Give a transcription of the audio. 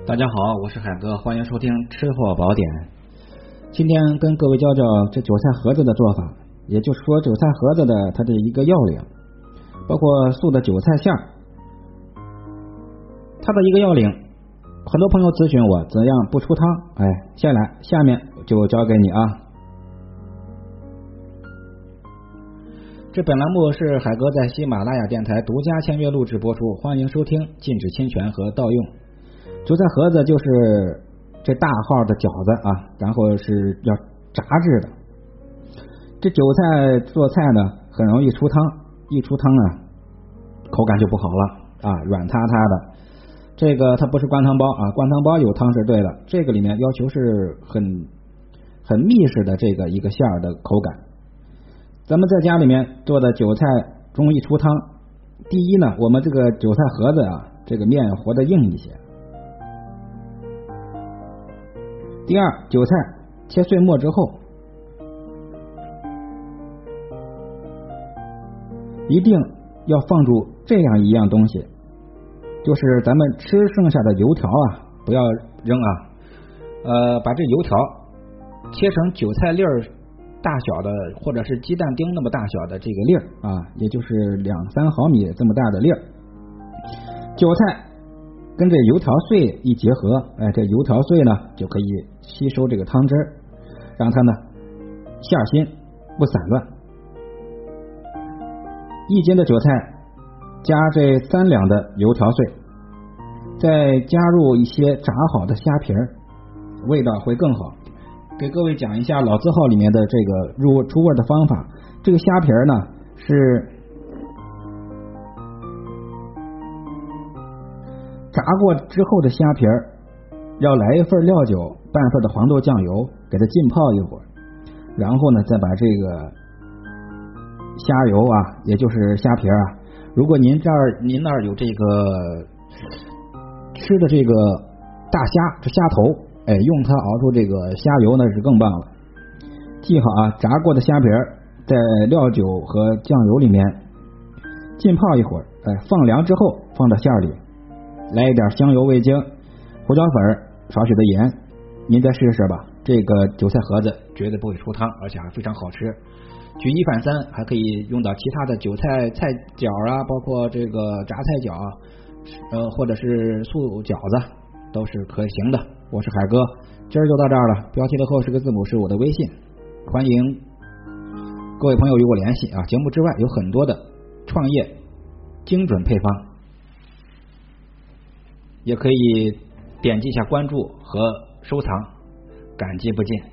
大家好，我是海哥，欢迎收听吃货宝典。今天跟各位教教这韭菜盒子的做法，也就是说韭菜盒子的它的一个要领，包括素的韭菜馅儿，它的一个要领。很多朋友咨询我怎样不出汤，哎，下来下面就教给你啊。这本栏目是海哥在喜马拉雅电台独家签约录制播出，欢迎收听，禁止侵权和盗用。韭菜盒子就是这大号的饺子啊，然后是要炸制的。这韭菜做菜呢，很容易出汤，一出汤啊，口感就不好了啊，软塌塌的。这个它不是灌汤包啊，灌汤包有汤是对的，这个里面要求是很很密实的这个一个馅儿的口感。咱们在家里面做的韭菜容易出汤，第一呢，我们这个韭菜盒子啊，这个面和的硬一些。第二，韭菜切碎末之后，一定要放入这样一样东西，就是咱们吃剩下的油条啊，不要扔啊，呃，把这油条切成韭菜粒儿大小的，或者是鸡蛋丁那么大小的这个粒儿啊，也就是两三毫米这么大的粒儿，韭菜。跟这油条碎一结合，哎，这油条碎呢就可以吸收这个汤汁儿，让它呢馅心不散乱。一斤的韭菜加这三两的油条碎，再加入一些炸好的虾皮儿，味道会更好。给各位讲一下老字号里面的这个入出味的方法，这个虾皮儿呢是。炸过之后的虾皮儿，要来一份料酒，半份的黄豆酱油，给它浸泡一会儿，然后呢，再把这个虾油啊，也就是虾皮儿啊，如果您这儿您那儿有这个吃的这个大虾，这虾头，哎，用它熬出这个虾油那是更棒了。记好啊，炸过的虾皮儿在料酒和酱油里面浸泡一会儿，哎，放凉之后放到馅儿里。来一点香油、味精、胡椒粉，少许的盐，您再试试吧。这个韭菜盒子绝对不会出汤，而且还非常好吃。举一反三，还可以用到其他的韭菜菜饺啊，包括这个炸菜饺，呃，或者是素饺子，都是可行的。我是海哥，今儿就到这儿了。标题的后十个字母是我的微信，欢迎各位朋友与我联系啊。节目之外有很多的创业精准配方。也可以点击一下关注和收藏，感激不尽。